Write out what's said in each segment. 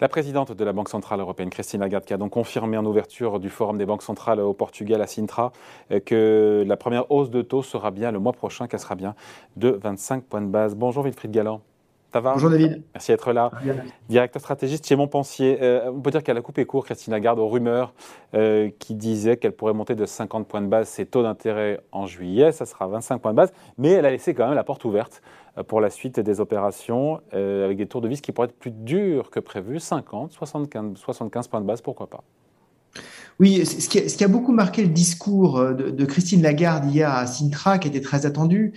La présidente de la Banque Centrale Européenne, Christine Lagarde, qui a donc confirmé en ouverture du Forum des banques centrales au Portugal, à Sintra, euh, que la première hausse de taux sera bien le mois prochain, qu'elle sera bien de 25 points de base. Bonjour Wilfried Galland. Ça va Bonjour David. Merci d'être là. Directeur stratégiste chez Montpensier. Euh, on peut dire qu'elle a coupé court, Christine Lagarde, aux rumeurs euh, qui disaient qu'elle pourrait monter de 50 points de base ses taux d'intérêt en juillet. Ça sera 25 points de base. Mais elle a laissé quand même la porte ouverte euh, pour la suite des opérations euh, avec des tours de vis qui pourraient être plus durs que prévu, 50, 75, 75 points de base, pourquoi pas oui, ce qui, a, ce qui, a, beaucoup marqué le discours de, de, Christine Lagarde hier à Sintra, qui était très attendu,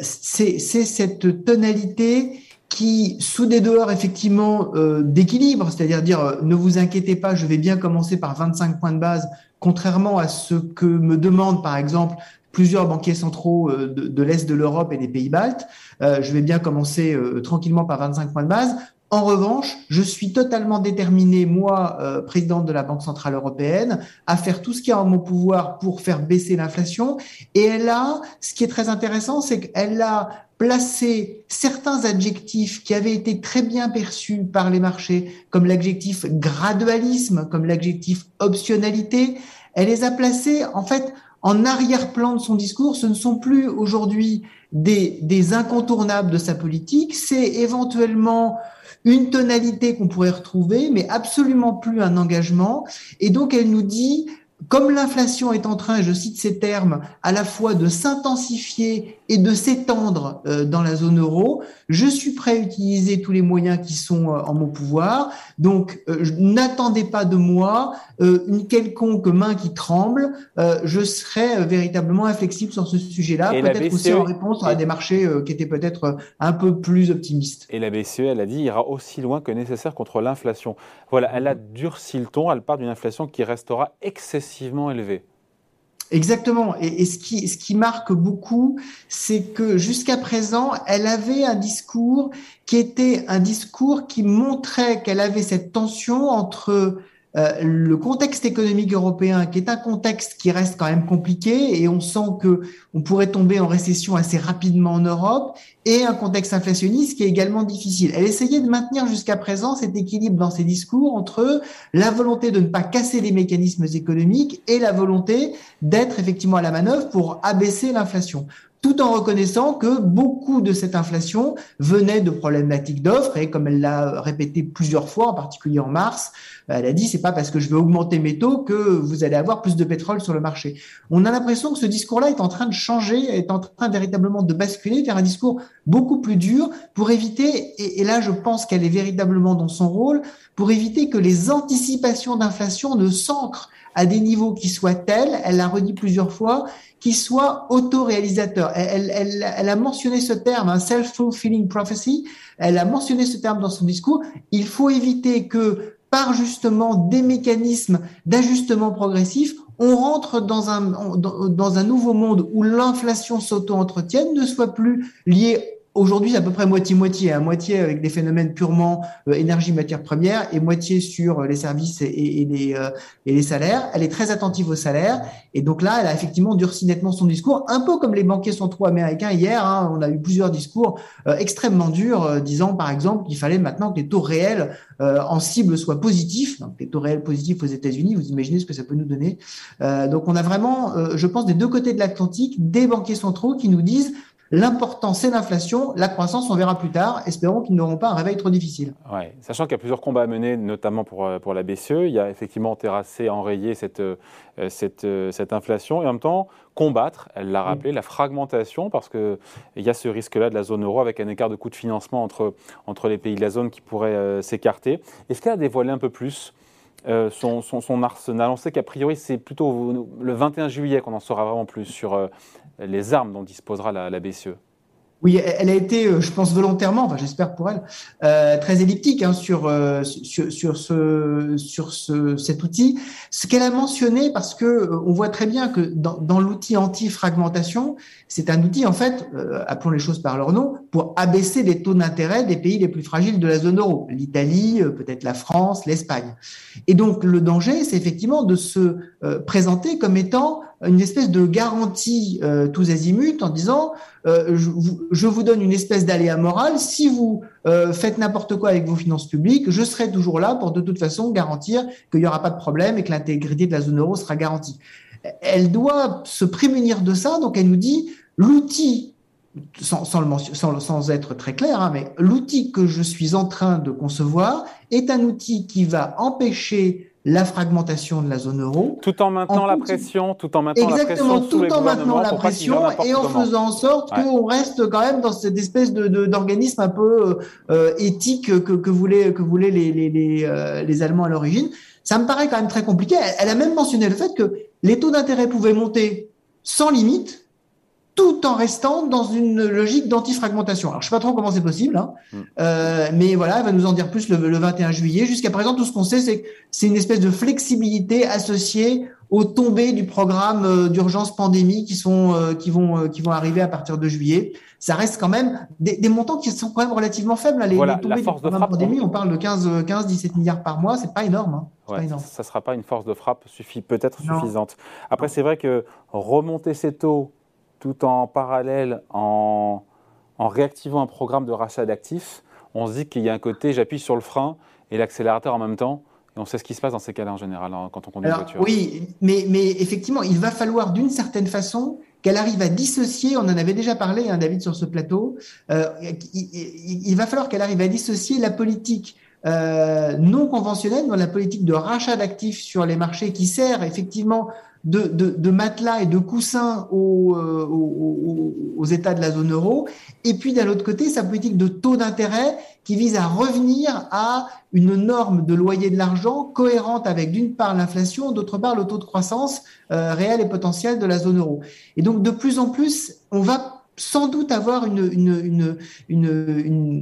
c'est cette tonalité qui, sous des dehors effectivement euh, d'équilibre, c'est-à-dire dire ne vous inquiétez pas, je vais bien commencer par 25 points de base, contrairement à ce que me demande par exemple plusieurs banquiers centraux de, de l'Est de l'Europe et des pays baltes. Euh, je vais bien commencer euh, tranquillement par 25 points de base. En revanche, je suis totalement déterminé, moi, euh, présidente de la Banque Centrale Européenne, à faire tout ce qui est en mon pouvoir pour faire baisser l'inflation. Et elle a, ce qui est très intéressant, c'est qu'elle a placé certains adjectifs qui avaient été très bien perçus par les marchés, comme l'adjectif gradualisme, comme l'adjectif optionnalité. Elle les a placés, en fait, en arrière-plan de son discours. Ce ne sont plus aujourd'hui des, des incontournables de sa politique, c'est éventuellement une tonalité qu'on pourrait retrouver, mais absolument plus un engagement. Et donc, elle nous dit, comme l'inflation est en train, je cite ces termes, à la fois de s'intensifier et de s'étendre euh, dans la zone euro, je suis prêt à utiliser tous les moyens qui sont euh, en mon pouvoir. Donc, euh, n'attendez pas de moi une quelconque main qui tremble. je serai véritablement inflexible sur ce sujet-là, peut-être aussi en réponse à des marchés qui étaient peut-être un peu plus optimistes. Et la BCE, elle a dit, ira aussi loin que nécessaire contre l'inflation. Voilà, elle a durci le ton, elle part d'une inflation qui restera Exactement. Et, ce qui marque beaucoup, c'est que jusqu'à présent, elle avait un discours qui était un discours qui montrait qu'elle avait cette tension entre euh, le contexte économique européen, qui est un contexte qui reste quand même compliqué, et on sent que on pourrait tomber en récession assez rapidement en Europe, et un contexte inflationniste qui est également difficile. Elle essayait de maintenir jusqu'à présent cet équilibre dans ses discours entre la volonté de ne pas casser les mécanismes économiques et la volonté d'être effectivement à la manœuvre pour abaisser l'inflation tout en reconnaissant que beaucoup de cette inflation venait de problématiques d'offres et comme elle l'a répété plusieurs fois, en particulier en mars, elle a dit c'est pas parce que je vais augmenter mes taux que vous allez avoir plus de pétrole sur le marché. On a l'impression que ce discours-là est en train de changer, est en train véritablement de basculer vers un discours beaucoup plus dur pour éviter, et, et là je pense qu'elle est véritablement dans son rôle, pour éviter que les anticipations d'inflation ne s'ancrent à des niveaux qui soient tels, elle l'a redit plusieurs fois, qui soient autoréalisateurs. Elle, elle, a mentionné ce terme, un self-fulfilling prophecy, elle a mentionné ce terme dans son discours. Il faut éviter que par justement des mécanismes d'ajustement progressif, on rentre dans un, dans un nouveau monde où l'inflation s'auto-entretienne, ne soit plus liée Aujourd'hui, c'est à peu près moitié-moitié, à hein. moitié avec des phénomènes purement euh, énergie, matière première, et moitié sur euh, les services et, les, euh, et les salaires. Elle est très attentive aux salaires, et donc là, elle a effectivement durci nettement son discours, un peu comme les banquiers centraux américains hier. Hein. on a eu plusieurs discours extrêmement durs, disant par exemple qu'il fallait maintenant que les taux réels en cible soient positifs. Donc les taux réels positifs aux États-Unis, vous imaginez ce que ça peut nous donner. donc on a vraiment, je pense, des deux côtés de l'Atlantique, des banquiers centraux qui nous disent L'important, c'est l'inflation. La croissance, on verra plus tard. Espérons qu'ils n'auront pas un réveil trop difficile. Ouais. Sachant qu'il y a plusieurs combats à mener, notamment pour, euh, pour la BCE. Il y a effectivement terrassé, enrayé cette, euh, cette, euh, cette inflation. Et en même temps, combattre, elle l'a rappelé, la fragmentation, parce qu'il y a ce risque-là de la zone euro avec un écart de coût de financement entre, entre les pays de la zone qui pourrait s'écarter. Est-ce qu'elle a dévoilé un peu plus son, son, arsenal. On sait qu'a priori, c'est plutôt le 21 juillet qu'on en saura vraiment plus sur les armes dont disposera la, BCE. Oui, elle a été, euh, je pense volontairement, enfin j'espère pour elle, euh, très elliptique hein, sur, euh, sur, sur ce sur ce, cet outil. Ce qu'elle a mentionné, parce que on voit très bien que dans, dans l'outil anti-fragmentation, c'est un outil en fait, appelons les choses par leur nom, pour abaisser les taux d'intérêt des pays les plus fragiles de la zone euro, l'Italie, peut-être la France, l'Espagne. Et donc le danger, c'est effectivement de se présenter comme étant une espèce de garantie euh, tous azimuts en disant euh, je, vous donne une espèce d'aléa moral. Si vous euh, faites n'importe quoi avec vos finances publiques, je serai toujours là pour de toute façon garantir qu'il n'y aura pas de problème et que l'intégrité de la zone euro sera garantie. Elle doit se prémunir de ça, donc elle nous dit l'outil sans, sans, le sans, sans, être très clair, hein, mais l'outil que je suis en train de concevoir est un outil qui va empêcher la fragmentation de la zone euro. Tout en maintenant la pression, tout en maintenant la pression tout en maintenant la pression et en faisant en sorte qu'on reste quand même dans cette espèce de d'organisme un peu euh, éthique que, que voulaient que voulaient les les, les, euh, les Allemands à l'origine. Ça me paraît quand même très compliqué. Elle a même mentionné le fait que les taux d'intérêt pouvaient monter sans limite tout en restant dans une logique d'antifragmentation. Alors, je sais pas trop comment c'est possible, hein, mm. euh, mais voilà, elle va nous en dire plus le, 21 juillet. Jusqu'à présent, tout ce qu'on sait, c'est que c'est une espèce de flexibilité associée aux tombées du programme euh, d'urgence pandémie qui sont euh, qui vont euh, qui vont arriver à partir de juillet. Ça reste quand même des, des montants qui sont quand même relativement faibles. Les, voilà, tombées du programme pandémie, on parle de 15 15 17 milliards par mois, c'est pas énorme. Hein, ouais, pas énorme. Ça sera pas une force de frappe suffit peut-être suffisante. Après, c'est vrai que remonter ces taux tout en parallèle, en, réactivant un programme de rachat d'actifs, on se dit qu'il y a un côté, j'appuie sur le frein et l'accélérateur en même temps. Et on sait ce qui se passe dans ces cas-là en général hein, quand on conduit une voiture. Oui, mais, mais effectivement, il va falloir d'une certaine façon qu'elle arrive à dissocier, on en avait déjà parlé, hein, David, sur ce plateau, euh, il, va falloir qu'elle arrive à dissocier la politique euh, non conventionnelle, dans la politique de rachat d'actifs sur les marchés qui sert effectivement de, de, de, matelas et de coussins aux, euh, aux, aux, États de la zone euro, et puis d'un autre côté, sa politique de taux d'intérêt qui vise à revenir à une norme de loyer de l'argent cohérente avec d'une part l'inflation, d'autre part le taux de croissance euh, réel et potentiel de la zone euro. Et donc de plus en plus, on va sans doute avoir une,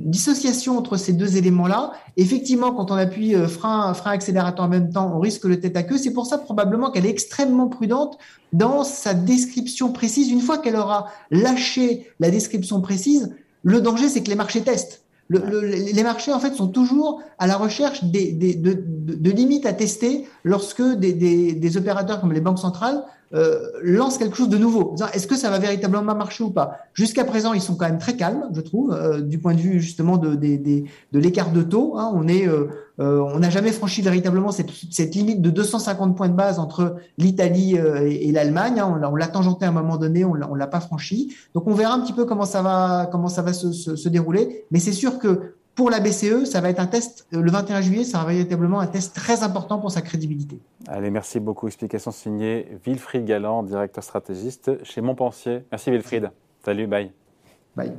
dissociation entre ces deux éléments-là. Effectivement, quand on appuie euh, frein, frein accélérateur en même temps, on risque le tête à queue. C'est pour ça probablement qu'elle est extrêmement prudente dans sa description précise. Une fois qu'elle aura lâché la description précise, le danger, c'est que les marchés testent. Le, les marchés, en fait, sont toujours à la recherche des, des, de, de, limites à tester lorsque des, des, opérateurs comme les banques centrales euh, lancent quelque chose de nouveau. Est-ce que ça va véritablement marcher ou pas? Jusqu'à présent, ils sont quand même très calmes, je trouve, euh, du point de vue justement de, de, de l'écart de taux. Hein. On est, euh, euh, on n'a jamais franchi véritablement cette, cette, limite de 250 points de base entre l'Italie et, l'Allemagne. Hein. On, l'a tangenté à un moment donné, on l'a pas franchi. Donc on verra un petit peu comment ça va, comment ça va se, se, se dérouler. Mais c'est sûr que pour la BCE, ça va être un test, euh, le 21 juillet, ça va véritablement un test très important pour sa crédibilité. Allez, merci beaucoup. Explication signée Wilfried Galland, directeur stratégiste chez Montpensier. Merci Wilfried. Salut, bye. Bye.